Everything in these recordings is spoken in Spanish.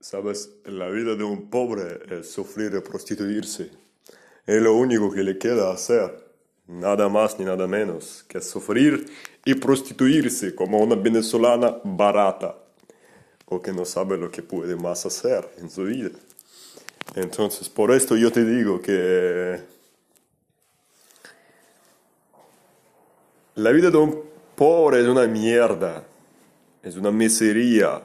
Sabes, la vida de un pobre es sufrir y prostituirse. Es lo único que le queda hacer. Nada más ni nada menos que sufrir y prostituirse como una venezolana barata o que no sabe lo que puede más hacer en su vida. Entonces, por esto yo te digo que la vida de un pobre es una mierda, es una miseria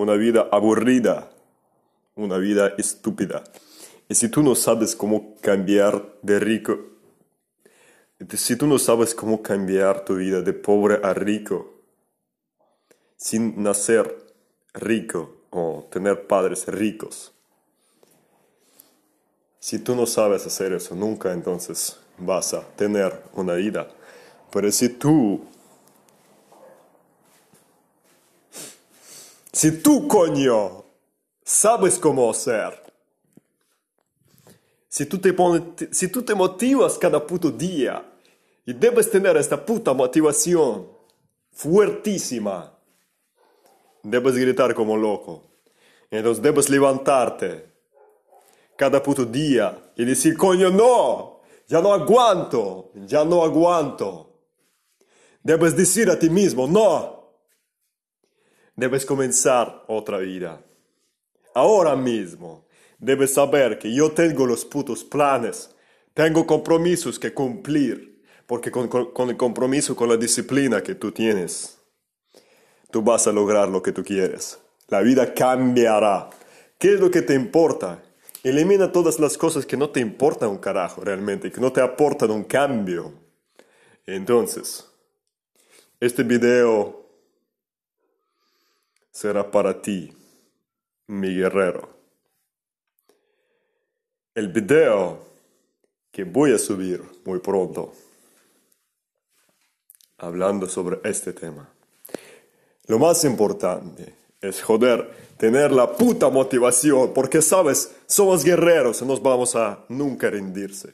una vida aburrida, una vida estúpida. Y si tú no sabes cómo cambiar de rico, si tú no sabes cómo cambiar tu vida de pobre a rico, sin nacer rico o tener padres ricos, si tú no sabes hacer eso nunca, entonces vas a tener una vida. Pero si tú Si tú, coño, sabes cómo hacer, si tú, te si tú te motivas cada puto día y debes tener esta puta motivación fuertísima, debes gritar como loco. Entonces debes levantarte cada puto día y decir, coño, no, ya no aguanto, ya no aguanto. Debes decir a ti mismo, no, debes comenzar otra vida. Ahora mismo debes saber que yo tengo los putos planes, tengo compromisos que cumplir, porque con, el compromiso, con la disciplina que tú tienes, tú vas a lograr lo que tú quieres. La vida cambiará. ¿Qué es lo que te importa? Elimina todas las cosas que no te importan un carajo realmente, que no te aportan un cambio. Entonces, este video será para ti, mi guerrero. El video que voy a subir muy pronto, hablando sobre este tema. Lo más importante es, joder, tener la puta motivación, porque sabes, somos guerreros y nos vamos a nunca rendirse.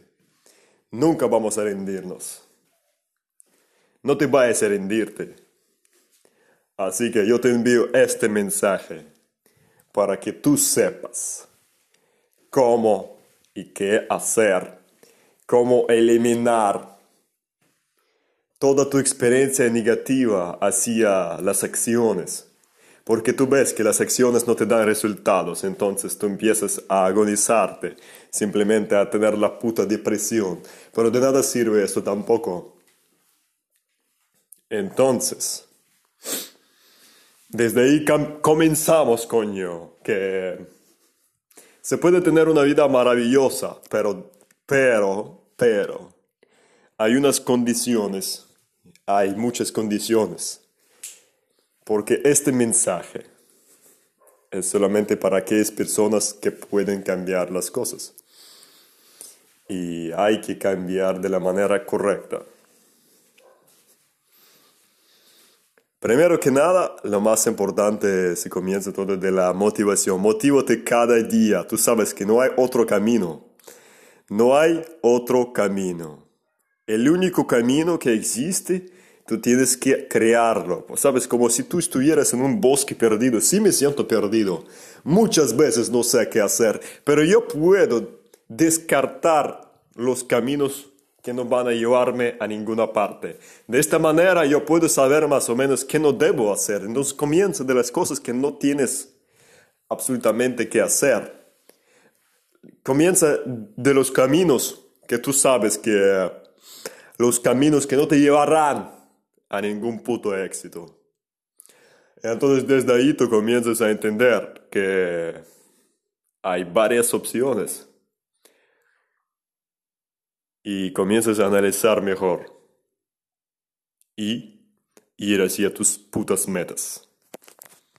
Nunca vamos a rendirnos. No te vayas a rendirte. Así que yo te envío este mensaje para que tú sepas cómo y qué hacer, cómo eliminar toda tu experiencia negativa hacia las acciones. Porque tú ves que las acciones no te dan resultados, entonces tú empiezas a agonizarte, simplemente a tener la puta depresión. Pero de nada sirve esto tampoco. Entonces, desde ahí comenzamos, coño, que se puede tener una vida maravillosa, pero, pero, pero, hay unas condiciones, hay muchas condiciones, porque este mensaje es solamente para aquellas personas que pueden cambiar las cosas. Y hay que cambiar de la manera correcta. Primero que nada, lo más importante se comienza todo de la motivación. Motívate cada día. Tú sabes que no hay otro camino. No hay otro camino. El único camino que existe, tú tienes que crearlo. Sabes, como si tú estuvieras en un bosque perdido. Sí me siento perdido. Muchas veces no sé qué hacer, pero yo puedo descartar los caminos que no van a llevarme a ninguna parte. De esta manera yo puedo saber más o menos qué no debo hacer. Entonces comienza de las cosas que no tienes absolutamente que hacer. Comienza de los caminos que tú sabes que los caminos que no te llevarán a ningún puto éxito. Entonces desde ahí tú comienzas a entender que hay varias opciones y comienzas a analizar mejor y ir hacia tus putas metas.